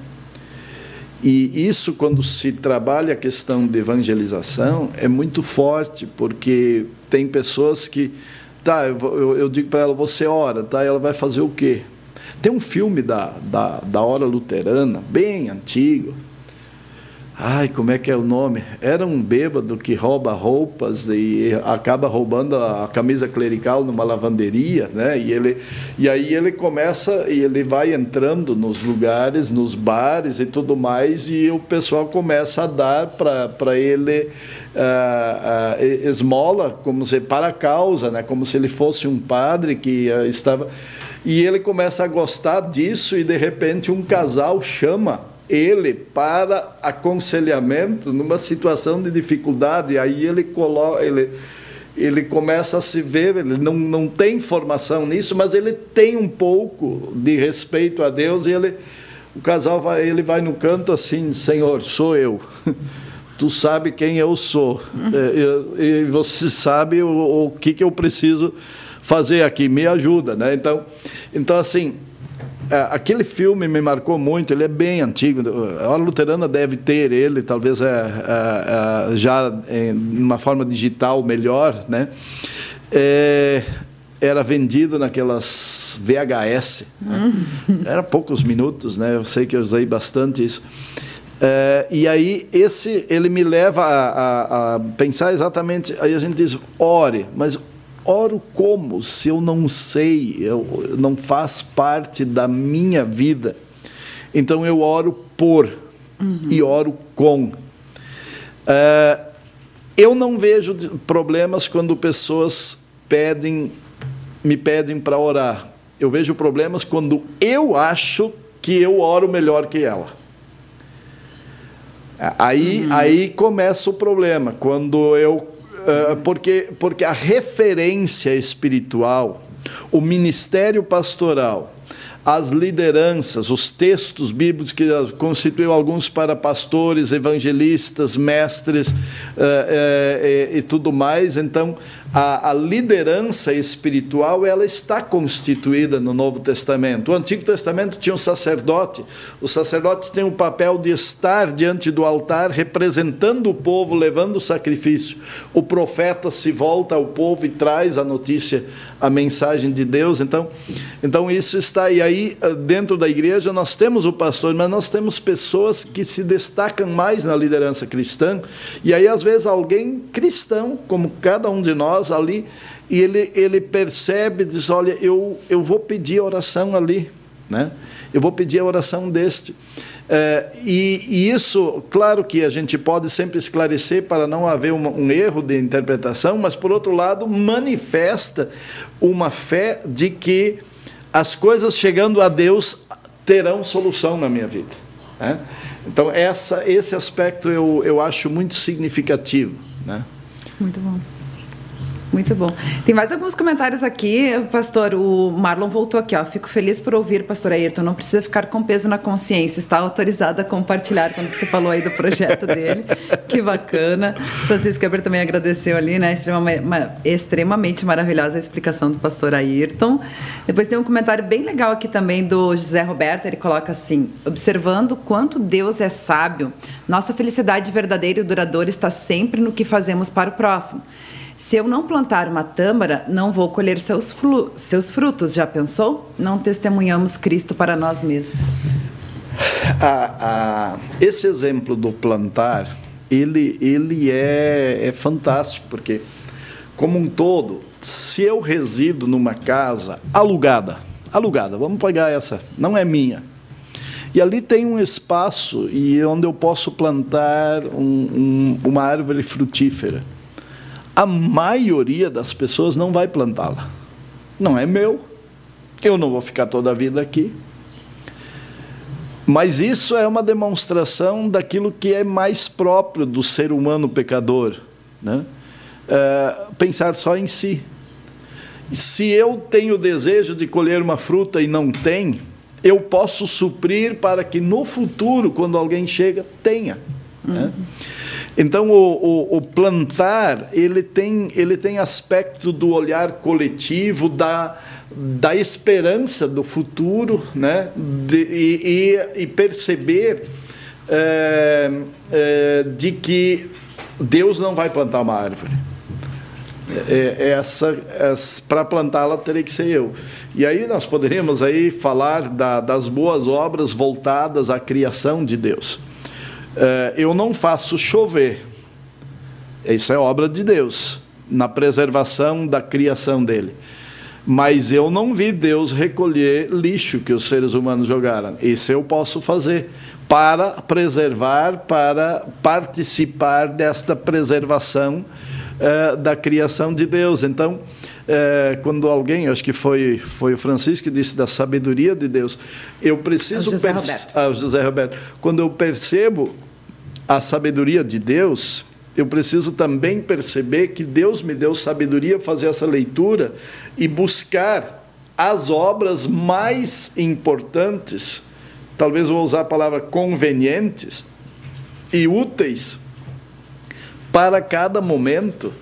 E isso, quando se trabalha a questão de evangelização, é muito forte, porque tem pessoas que. Tá, eu, eu digo para ela, você ora, tá? Ela vai fazer o quê? Tem um filme da, da, da hora luterana, bem antigo. Ai, como é que é o nome? Era um bêbado que rouba roupas e acaba roubando a camisa clerical numa lavanderia, né? E, ele, e aí ele começa e ele vai entrando nos lugares, nos bares e tudo mais, e o pessoal começa a dar para ele uh, uh, esmola, como se para a causa, né? Como se ele fosse um padre que uh, estava e ele começa a gostar disso e de repente um casal chama ele para aconselhamento numa situação de dificuldade. Aí ele coloca, ele, ele começa a se ver, ele não, não tem formação nisso, mas ele tem um pouco de respeito a Deus e ele, o casal vai, ele vai no canto assim, Senhor, sou eu. Tu sabe quem eu sou uhum. e, você sabe o, o que, que eu preciso fazer aqui, me ajuda, né? Então, então assim, é, aquele filme me marcou muito, ele é bem antigo, a Hora Luterana deve ter ele, talvez é, é, é já em uma forma digital melhor, né? É, era vendido naquelas VHS, né? era poucos minutos, né? Eu sei que eu usei bastante isso. É, e aí esse ele me leva a, a, a, pensar exatamente. Aí a gente diz ore, mas oro como se eu não sei, eu, não faz parte da minha vida. Então eu oro por uhum. e oro com. Uh, eu não vejo problemas quando pessoas pedem, me pedem para orar. Eu vejo problemas quando eu acho que eu oro melhor que ela. Aí, uhum. aí começa o problema. Quando eu. Uh, porque, porque a referência espiritual, o ministério pastoral, as lideranças, os textos bíblicos que constituem alguns para pastores, evangelistas, mestres uh, uh, e tudo mais. Então, a, a, liderança espiritual ela está constituída no Novo Testamento. O Antigo Testamento tinha um sacerdote. O sacerdote tem o papel de estar diante do altar, representando o povo, levando o sacrifício. O profeta se volta ao povo e traz a notícia, a mensagem de Deus. Então, então isso está e aí eh, dentro da igreja nós temos o pastor, mas nós temos pessoas que se destacam mais na liderança cristã. E aí às vezes alguém cristão, como cada um de nós ali, e ele, ele percebe, diz, olha, eu, eu vou pedir a oração ali, né? eu vou pedir a oração deste. É, e, e, isso, claro que a gente pode sempre esclarecer para não haver uma, um erro de interpretação, mas, por outro lado, manifesta uma fé de que as coisas chegando a Deus terão solução na minha vida. Né? Então, essa, esse aspecto eu, eu acho muito significativo. Né? Muito bom. Muito bom. Tem mais alguns comentários aqui, pastor. O Marlon voltou aqui, ó. Fico feliz por ouvir, pastor Ayrton. Não precisa ficar com peso na consciência. Está autorizado a compartilhar quando você falou aí do projeto dele. que bacana. Francisco Weber também agradeceu ali, né? Extremamente, extremamente maravilhosa a explicação do pastor Ayrton. Depois tem um comentário bem legal aqui também do José Roberto. Ele coloca assim: observando quanto Deus é sábio, nossa felicidade verdadeira e duradoura está sempre no que fazemos para o próximo. Se eu não plantar uma tâmara, não vou colher seus, seus frutos. Já pensou? Não testemunhamos Cristo para nós mesmos. esse exemplo do plantar, ele, ele é, é fantástico, porque, como um todo, se eu resido numa casa alugada, alugada, vamos pegar essa, não é minha, e ali tem um espaço e onde eu posso plantar um, um, uma árvore frutífera a maioria das pessoas não vai plantá-la. Não é meu. Eu não vou ficar toda a vida aqui. Mas isso é uma demonstração daquilo que é mais próprio do ser humano pecador. Né? É, pensar só em si. Se eu tenho o desejo de colher uma fruta e não tem, eu posso suprir para que no futuro, quando alguém chega, tenha. Né? Uhum. Né? Então, o, o, o, plantar, ele tem, ele tem aspecto do olhar coletivo, da, da esperança do futuro, né? De, e, e, perceber é, é, de que Deus não vai plantar uma árvore. É, é essa, essa para plantá-la teria que ser eu. E aí nós poderíamos aí falar da, das boas obras voltadas à criação de Deus. Eh, eu não faço chover. Isso é obra de Deus, na preservação da criação dele. Mas eu não vi Deus recolher lixo que os seres humanos jogaram. Isso eu posso fazer para preservar, para participar desta preservação uh, da criação de Deus. Então, uh, quando alguém, acho que foi, foi o Francisco que disse da sabedoria de Deus, eu preciso. É José Roberto. Ah, José Roberto. Quando eu percebo a sabedoria de Deus, eu preciso também perceber que Deus me deu sabedoria fazer essa leitura e buscar as obras mais importantes, talvez vou usar a palavra convenientes e úteis para cada momento,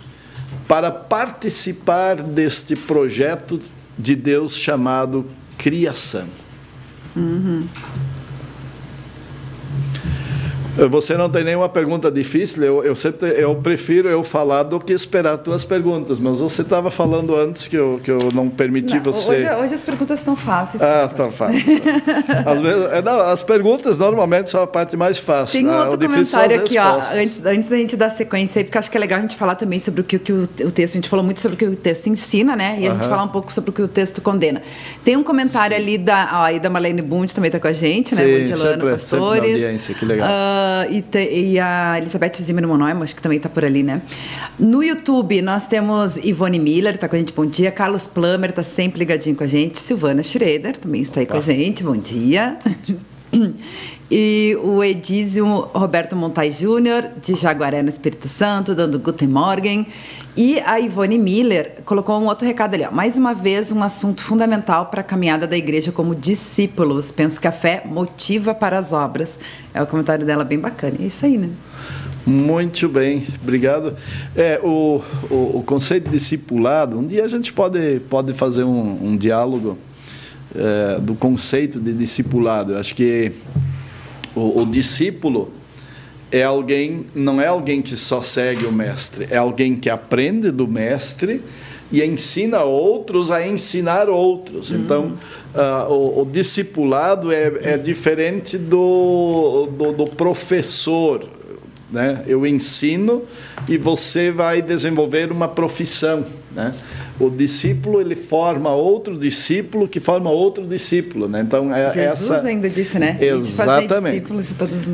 para participar deste projeto de Deus chamado criação. Uhum. Você não tem nenhuma pergunta difícil. Eu, eu sempre eu prefiro eu falar do que esperar tuas perguntas. Mas você estava falando antes que eu, que eu não permiti não, você. Hoje, hoje, as perguntas estão fáceis. Ah, estão fáceis. Às vezes, é, não, as perguntas normalmente são a parte mais fácil. Tem um ah, outro comentário aqui, ó, antes, antes da gente dar sequência aí, porque acho que é legal a gente falar também sobre o que, que o, o, texto. A gente falou muito sobre o que o texto ensina, né? E a gente falar um pouco sobre o que o texto condena. Tem um comentário Sim. ali da, ó, aí da Marlene Bund também está com a gente, né? Sim, sempre, Pastores. sempre na audiência, que legal. Uh, e, te, e, a Elizabeth Zimmer Monoimo, acho que também está por ali, né? No YouTube, nós temos Ivone Miller, está com a gente, bom dia. Carlos Plummer está sempre ligadinho com a gente. Silvana Schroeder também está aí tá. com a gente, bom dia. E o Edísio Roberto Montai Júnior, de Jaguaré, no Espírito Santo, dando Guten Morgen. E a Ivone Miller colocou um outro recado ali. Ó. Mais uma vez, um assunto fundamental para a caminhada da igreja como discípulos. Penso que a fé motiva para as obras. É o comentário dela bem bacana. É isso aí, né? Muito bem, obrigado. É, o, o, o, conceito de discipulado, um dia a gente pode, pode fazer um, um diálogo é, do conceito de discipulado. Eu acho que o, o discípulo é alguém, não é alguém que só segue o mestre, é alguém que aprende do mestre e ensina outros a ensinar outros. Uhum. Então, uh, o, o, discipulado é, é diferente do, do, do, professor. Né? Eu ensino e você vai desenvolver uma profissão. Né? o discípulo ele forma outro discípulo que forma outro discípulo, né? Então é Jesus essa ainda disse, né? Exatamente.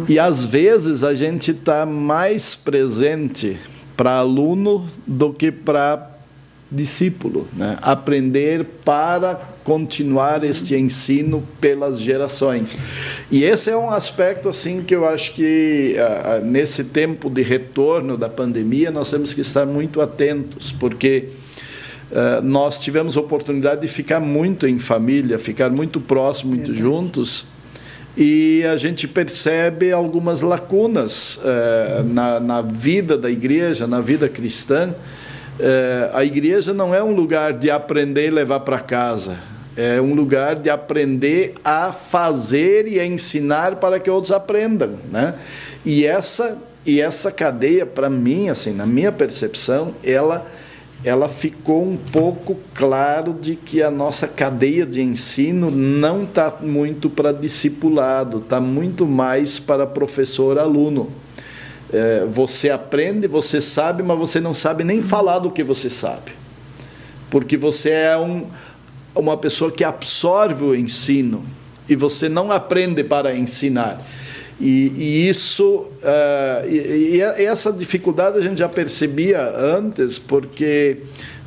E às vezes a gente está mais presente para aluno do que para discípulo, né? Aprender para continuar este ensino pelas gerações. E esse é um aspecto assim que eu acho que uh, nesse tempo de retorno da pandemia nós temos que estar muito atentos, porque nós tivemos a oportunidade de ficar muito em família, ficar muito próximo, muito Verdade. juntos, e a gente percebe algumas lacunas uh, na, na, vida da igreja, na vida cristã. Uh, a igreja não é um lugar de aprender e levar para casa, é um lugar de aprender a fazer e a ensinar para que outros aprendam, né? E essa e essa cadeia, para mim, assim, na minha percepção, ela ela ficou um pouco claro de que a nossa cadeia de ensino não está muito para discipulado, está muito mais para professor-aluno. É, você aprende, você sabe, mas você não sabe nem falar do que você sabe. Porque você é um, uma pessoa que absorve o ensino e você não aprende para ensinar. E, e isso, uh, e, e, essa dificuldade a gente já percebia antes, porque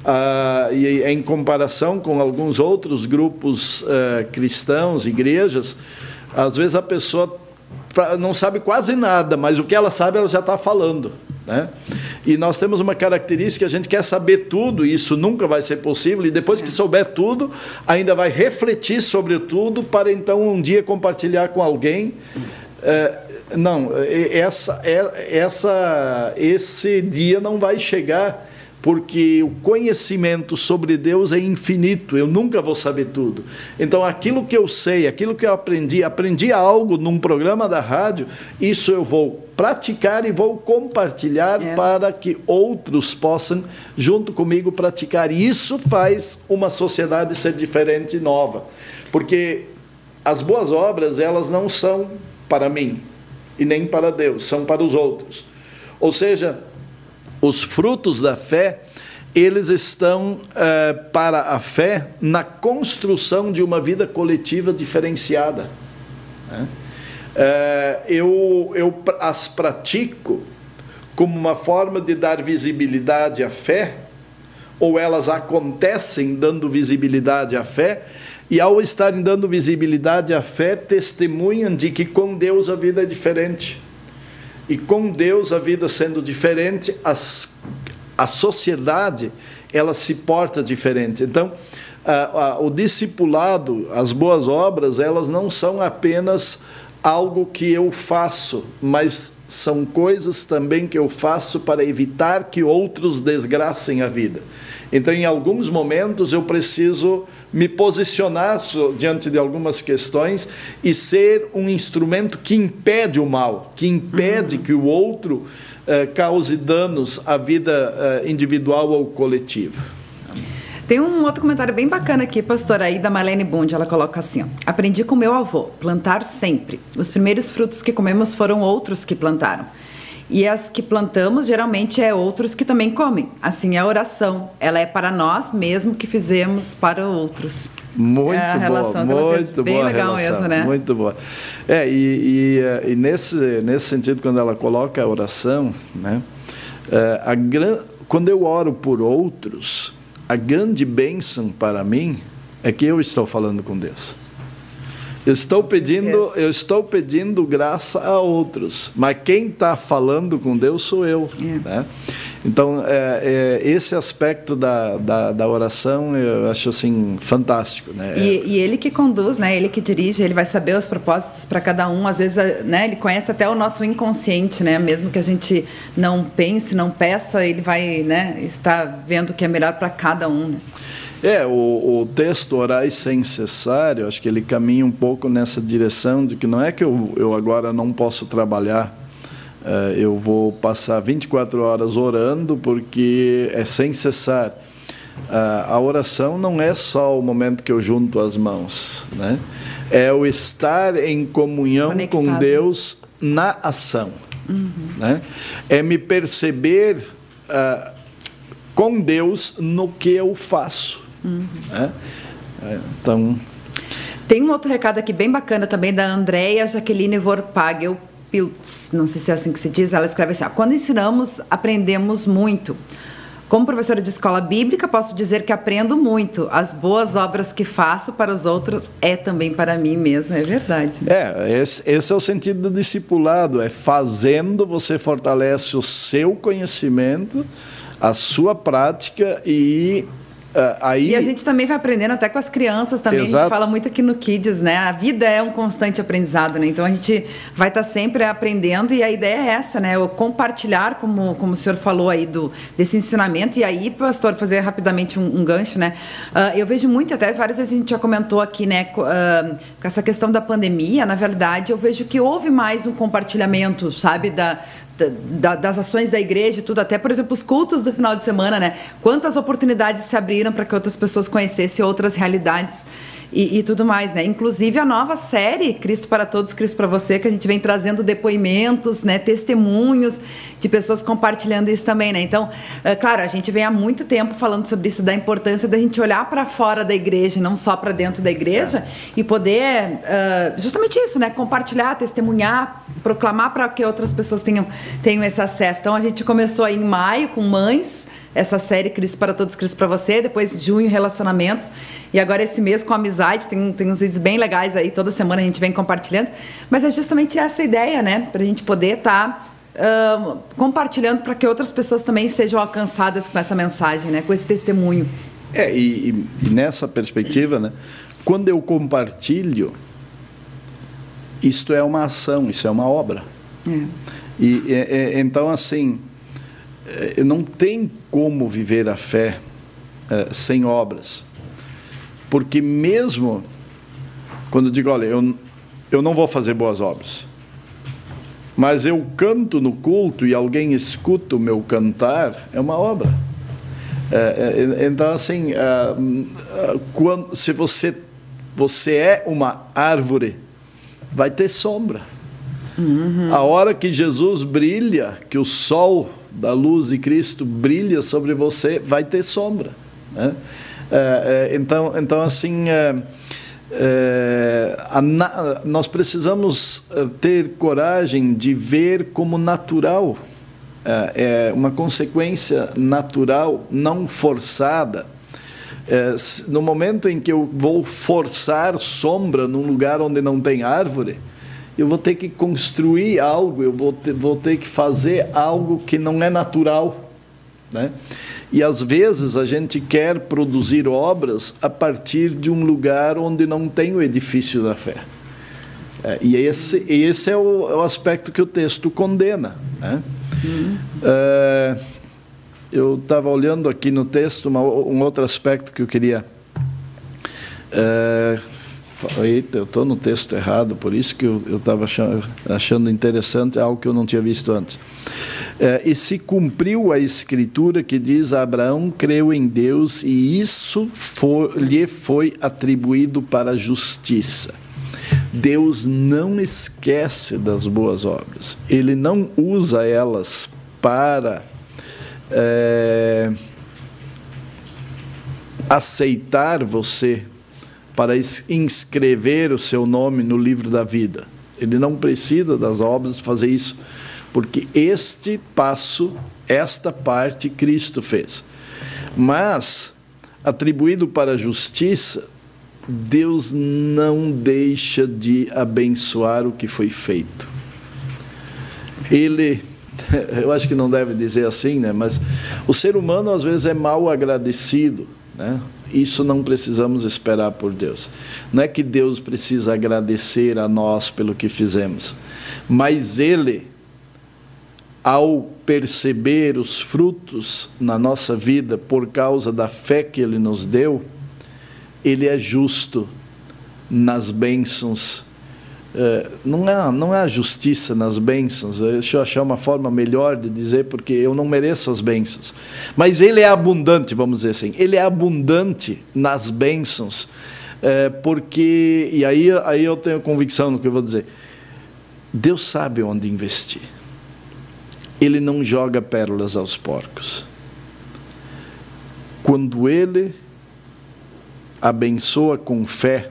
uh, e, em comparação com alguns outros grupos uh, cristãos, igrejas, às vezes a pessoa não sabe quase nada, mas o que ela sabe ela já está falando. Né? E nós temos uma característica, a gente quer saber tudo, e isso nunca vai ser possível, e depois que souber tudo, ainda vai refletir sobre tudo para então um dia compartilhar com alguém. É, não, essa, é, essa, esse dia não vai chegar porque o conhecimento sobre Deus é infinito, eu nunca vou saber tudo. Então, aquilo que eu sei, aquilo que eu aprendi, aprendi algo num programa da rádio, isso eu vou praticar e vou compartilhar é. para que outros possam, junto comigo, praticar. E isso faz uma sociedade ser diferente e nova, porque as boas obras, elas não são para mim e nem para Deus, são para os outros. Ou seja, os frutos da fé, eles estão é, para a fé na construção de uma vida coletiva diferenciada. Né? É, eu, eu as pratico como uma forma de dar visibilidade à fé, ou elas acontecem dando visibilidade à fé, e ao estarem dando visibilidade à fé, testemunham de que com Deus a vida é diferente. E com Deus a vida sendo diferente, as, a sociedade ela se porta diferente. Então, a, a, o discipulado, as boas obras, elas não são apenas algo que eu faço, mas são coisas também que eu faço para evitar que outros desgracem a vida. Então, em alguns momentos, eu preciso me posicionar diante de algumas questões e ser um instrumento que impede o mal, que impede uhum. que o outro eh, cause danos à vida eh, individual ou coletiva. Tem um outro comentário bem bacana aqui, pastora, aí da Marlene Bund. Ela coloca assim: ó, Aprendi com meu avô, plantar sempre. Os primeiros frutos que comemos foram outros que plantaram. E as que plantamos geralmente é outros que também comem. Assim é a oração. Ela é para nós mesmo que fizemos para outros. Muito é a relação boa, muito boa legal relação, mesmo, né? Muito boa. É, e, e, e, nesse, nesse sentido, quando ela coloca a oração, né, é, a gran, quando eu oro por outros, a grande bênção para mim é que eu estou falando com Deus. Eu estou pedindo, eu estou pedindo graça a outros, mas quem está falando com Deus sou eu. É. Né? Então, é, é, esse aspecto da, da, da, oração eu acho assim fantástico. Né? E, e, ele que conduz, né? ele que dirige, ele vai saber os propósitos para cada um. Às vezes, né? ele conhece até o nosso inconsciente, né? mesmo que a gente não pense, não peça, ele vai né? estar vendo o que é melhor para cada um. Né? É, o, o texto Orais Sem Cessar, eu acho que ele caminha um pouco nessa direção de que não é que eu, eu agora não posso trabalhar, uh, eu vou passar 24 horas orando porque é sem cessar. Uh, a oração não é só o momento que eu junto as mãos, né? é o estar em comunhão Conectado. com Deus na ação. Uhum. Né? É me perceber uh, com Deus no que eu faço. Uhum. Né? Então. Tem um outro recado aqui bem bacana também da Andréia Jaqueline Vorpagel Piltz, não sei se é assim que se diz, ela escreve assim: quando ensinamos, aprendemos muito. Como professora de escola bíblica, posso dizer que aprendo muito. As boas obras que faço para os outros é também para mim mesmo, é verdade. É, esse, esse é o sentido do discipulado: é fazendo você fortalece o seu conhecimento, a sua prática e Uh, aí... E a gente também vai aprendendo até com as crianças também. Exato. A gente fala muito aqui no Kids, né? A vida é um constante aprendizado, né? Então a gente vai estar tá sempre aprendendo e a ideia é essa, né? O compartilhar, como, como o senhor falou aí, do, desse ensinamento. E aí, pastor, fazer rapidamente um, um gancho, né? Uh, eu vejo muito, até várias vezes a gente já comentou aqui, né? Uh, com essa questão da pandemia, na verdade, eu vejo que houve mais um compartilhamento, sabe? Da, da, das ações da igreja e tudo, até, por exemplo, os cultos do final de semana, né? Quantas oportunidades se abriram para que outras pessoas conhecessem outras realidades e, e, tudo mais, né? Inclusive a nova série Cristo para Todos, Cristo para Você, que a gente vem trazendo depoimentos, né? Testemunhos de pessoas compartilhando isso também, né? Então, é, claro, a gente vem há muito tempo falando sobre isso, da importância da gente olhar para fora da igreja, não só para dentro da igreja, é. e poder, uh, justamente isso, né? Compartilhar, testemunhar, proclamar para que outras pessoas tenham, tenham esse acesso. Então, a gente começou aí em maio com mães, essa série Cristo para Todos, Cristo para Você, depois junho, relacionamentos. E agora esse mês com amizade, tem, tem uns vídeos bem legais aí, toda semana a gente vem compartilhando. Mas é justamente essa ideia, né? Para a gente poder estar tá, uh, compartilhando para que outras pessoas também sejam alcançadas com essa mensagem, né? Com esse testemunho. É, e, e nessa perspectiva, né? Quando eu compartilho, isto é uma ação, isso é uma obra. É. E, é, é, então, assim, é, não tem como viver a fé é, sem obras. Porque mesmo quando eu digo, olha, eu, eu não vou fazer boas obras, mas eu canto no culto e alguém escuta o meu cantar, é uma obra. É, é, então, assim, é, quando, se você, você é uma árvore, vai ter sombra. Uhum. A hora que Jesus brilha, que o sol da luz de Cristo brilha sobre você, vai ter sombra. Né? É, é, então, então, assim, é, a, nós precisamos ter coragem de ver como natural, é, uma consequência natural, não forçada. no momento em que eu vou forçar sombra num lugar onde não tem árvore, eu vou ter que construir algo, eu vou ter, vou ter que fazer algo que não é natural. Né? E às vezes a gente quer produzir obras a partir de um lugar onde não tem o edifício da fé. É, e esse, esse é, o, é, o, aspecto que o texto condena. Né? Uhum. É, eu estava olhando aqui no texto uma, um outro aspecto que eu queria. É, eita, eu estou no texto errado, por isso que eu estava achando, achando, interessante algo que eu não tinha visto antes. É, e se cumpriu a escritura que diz: Abraão creu em Deus e isso for, lhe foi atribuído para justiça. Deus não esquece das boas obras, ele não usa elas para é, aceitar você, para inscrever o seu nome no livro da vida. Ele não precisa das obras fazer isso, porque este passo, esta parte, Cristo fez. Mas, atribuído para a justiça, Deus não deixa de abençoar o que foi feito. Ele eu acho que não deve dizer assim, né? mas o ser humano às vezes é mal agradecido. Né? Isso não precisamos esperar por Deus. Não é que Deus precisa agradecer a nós pelo que fizemos, mas Ele, ao perceber os frutos na nossa vida por causa da fé que Ele nos deu, Ele é justo nas bênçãos é, não, é, não é a justiça nas bênçãos, deixa eu achar uma forma melhor de dizer, porque eu não mereço as bênçãos. Mas Ele é abundante, vamos dizer assim, Ele é abundante nas bênçãos, é, porque, e aí, aí eu tenho convicção no que eu vou dizer, Deus sabe onde investir. Ele não joga pérolas aos porcos. Quando Ele abençoa com fé,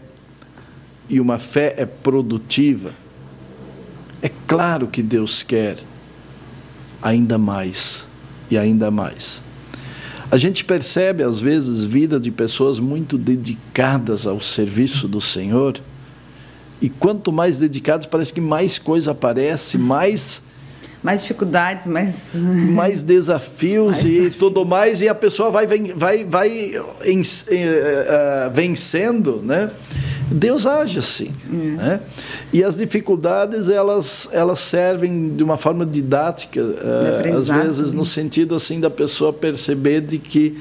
e uma fé é produtiva, é claro que Deus quer ainda mais e ainda mais. A gente percebe, às vezes, vida de pessoas muito dedicadas ao serviço do Senhor, e quanto mais dedicados, parece que mais coisa aparece, mais mais dificuldades, mais mais desafios mais e tudo mais e a pessoa vai vai vai, vai uh, vencendo, né? Deus age assim, hum. né? E as dificuldades elas elas servem de uma forma didática, uh, às vezes no sentido assim da pessoa perceber de que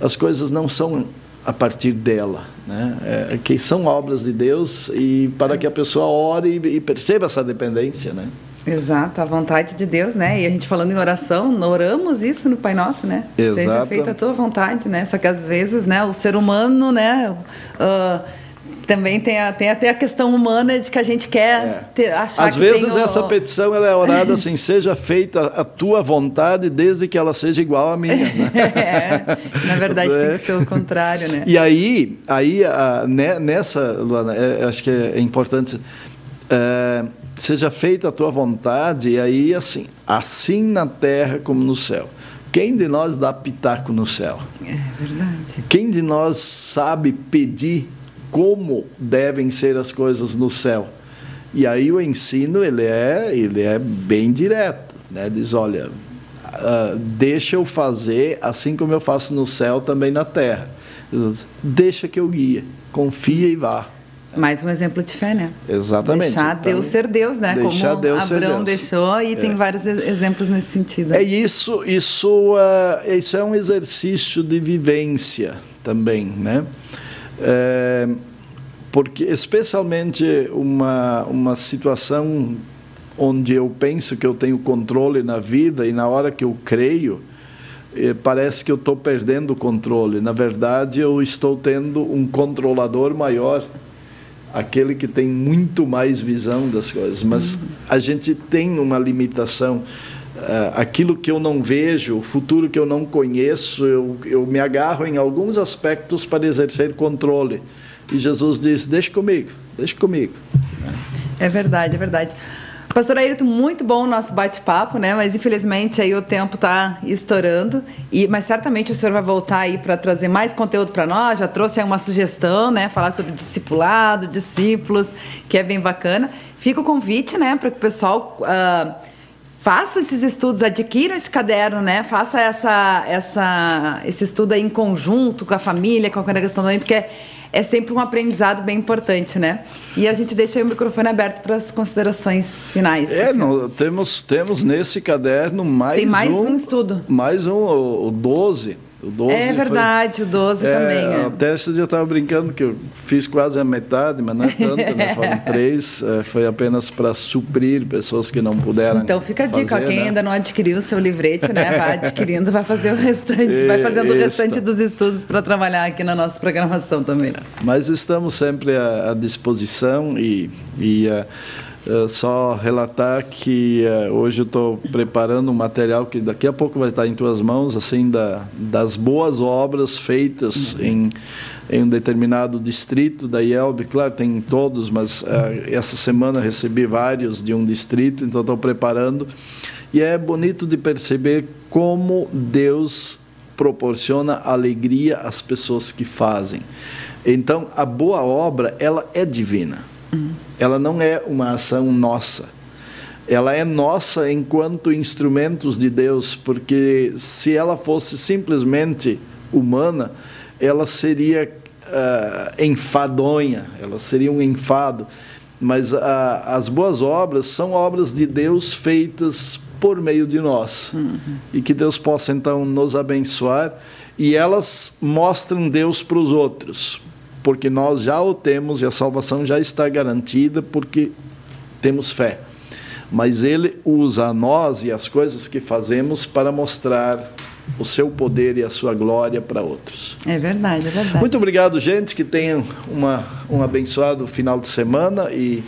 as coisas não são a partir dela, né? É, que são obras de Deus e para que a pessoa ore e, e perceba essa dependência, né? Exato, a vontade de Deus, né? E a gente falando em oração, oramos isso no Pai Nosso, né? Exato. Seja feita a tua vontade, né? Só que às vezes, né, o ser humano, né, uh, também tem, a, tem até a questão humana de que a gente quer é. ter, achar Às vezes essa petição ela é orada assim, seja feita a tua vontade desde que ela seja igual à minha. Né? é, na verdade é. tem que ser o contrário, né? E aí, aí a, nessa, Luana, é, acho que é importante... É, seja feita a tua vontade, e aí assim, assim na terra como no céu. Quem de nós dá pitaco no céu? É verdade. Quem de nós sabe pedir como devem ser as coisas no céu? E aí o ensino ele é, ele é bem direto, né? Diz, olha, uh, deixa eu fazer assim como eu faço no céu também na terra. Deixa que eu guie, confia e vá. Mais um exemplo de fé, né? Exatamente. Deixar então, Deus ser Deus, né? Deixar Como Deus Abraão ser Deus. deixou e é. tem vários exemplos nesse sentido. É isso, isso, uh, isso é um exercício de vivência também, né? É, porque especialmente uma uma situação onde eu penso que eu tenho controle na vida e na hora que eu creio eh, parece que eu estou perdendo o controle. Na verdade, eu estou tendo um controlador maior aquele que tem muito mais visão das coisas. Mas a gente tem uma limitação. Uh, aquilo que eu não vejo, o futuro que eu não conheço, eu, eu me agarro em alguns aspectos para exercer controle. E Jesus diz: Deixa comigo, deixa comigo. É verdade, é verdade. Pastor Ayrton, muito bom o nosso bate-papo, né? Mas infelizmente aí o tempo está estourando. E, mas certamente o senhor vai voltar aí para trazer mais conteúdo para nós. Já trouxe aí uma sugestão, né? Falar sobre discipulado, discípulos, que é bem bacana. Fica o convite, né? Para que o pessoal uh, faça esses estudos, adquira esse caderno, né? Faça essa, essa, esse estudo aí em conjunto com a família, com a congregação também, porque é sempre um aprendizado bem importante, né? E a gente deixa o microfone aberto para as considerações finais. É, não, temos, temos nesse caderno mais, Tem mais um, um estudo. Mais um, o 12 o 12 é verdade, foi, o 12 é, também. É. Até esse dia eu estava brincando que eu fiz quase a metade, mas não é tanto, né? Foram três, é, foi apenas para suprir pessoas que não puderam. Então fica a dica, fazer, quem né? ainda não adquiriu o seu livrete, né? Vai adquirindo, vai fazer o restante, vai fazendo o restante dos estudos para trabalhar aqui na nossa programação também. Mas estamos sempre à, à disposição e. e uh, Uh, só relatar que uh, hoje eu estou preparando um material que daqui a pouco vai estar em tuas mãos, assim, da, das boas obras feitas uhum. em, em um determinado distrito da IELB. Claro, tem todos, mas uh, essa semana recebi vários de um distrito, então estou preparando. E é bonito de perceber como Deus proporciona alegria às pessoas que fazem. Então, a boa obra, ela é divina ela não é uma ação nossa. Ela é nossa enquanto instrumentos de Deus, porque se ela fosse simplesmente humana, ela seria uh, enfadonha, ela seria um enfado. Mas uh, as boas obras são obras de Deus feitas por meio de nós. Uhum. E que Deus possa então nos abençoar e elas mostram Deus para os outros porque nós já o temos e a salvação já está garantida porque temos fé. Mas ele usa a nós e as coisas que fazemos para mostrar o seu poder e a sua glória para outros. É verdade, é verdade. Muito obrigado, gente, que tenham uma, um abençoado final de semana e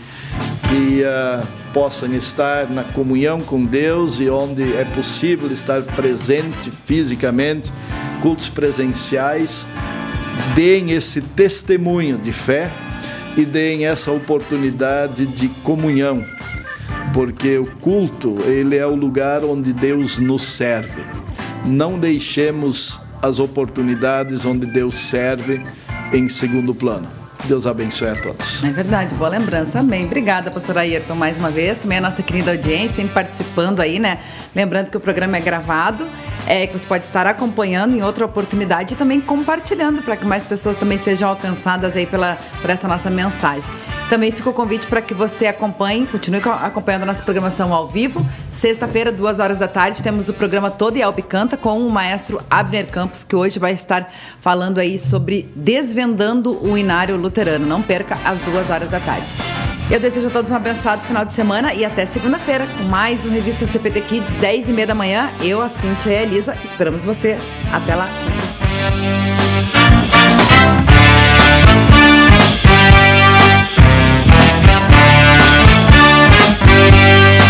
que uh, possam estar na comunhão com Deus e onde é possível estar presente fisicamente, cultos presenciais deem esse testemunho de fé e deem essa oportunidade de comunhão, porque o culto, ele é o lugar onde Deus nos serve. Não deixemos as oportunidades onde Deus serve em segundo plano. Deus abençoe a todos. É verdade, boa lembrança. Amém. Obrigada, pastor Ayrton, mais uma vez. Também a nossa querida audiência, sempre participando aí, né? Lembrando que o programa é gravado é, que você pode estar acompanhando em outra oportunidade e também compartilhando para que mais pessoas também sejam alcançadas aí pela, por essa nossa mensagem. Também fica o convite para que você acompanhe, continue acompanhando a nossa programação ao vivo. Sexta-feira, duas horas da tarde, temos o programa Todo e Canta com o maestro Abner Campos, que hoje vai estar falando aí sobre desvendando o inário luterano. Não perca às duas horas da tarde. Eu desejo a todos um abençoado final de semana e até segunda-feira com mais um Revista CPT Kids, 10 e meia da manhã. Eu, a Cintia e a Elisa, esperamos você. Até lá.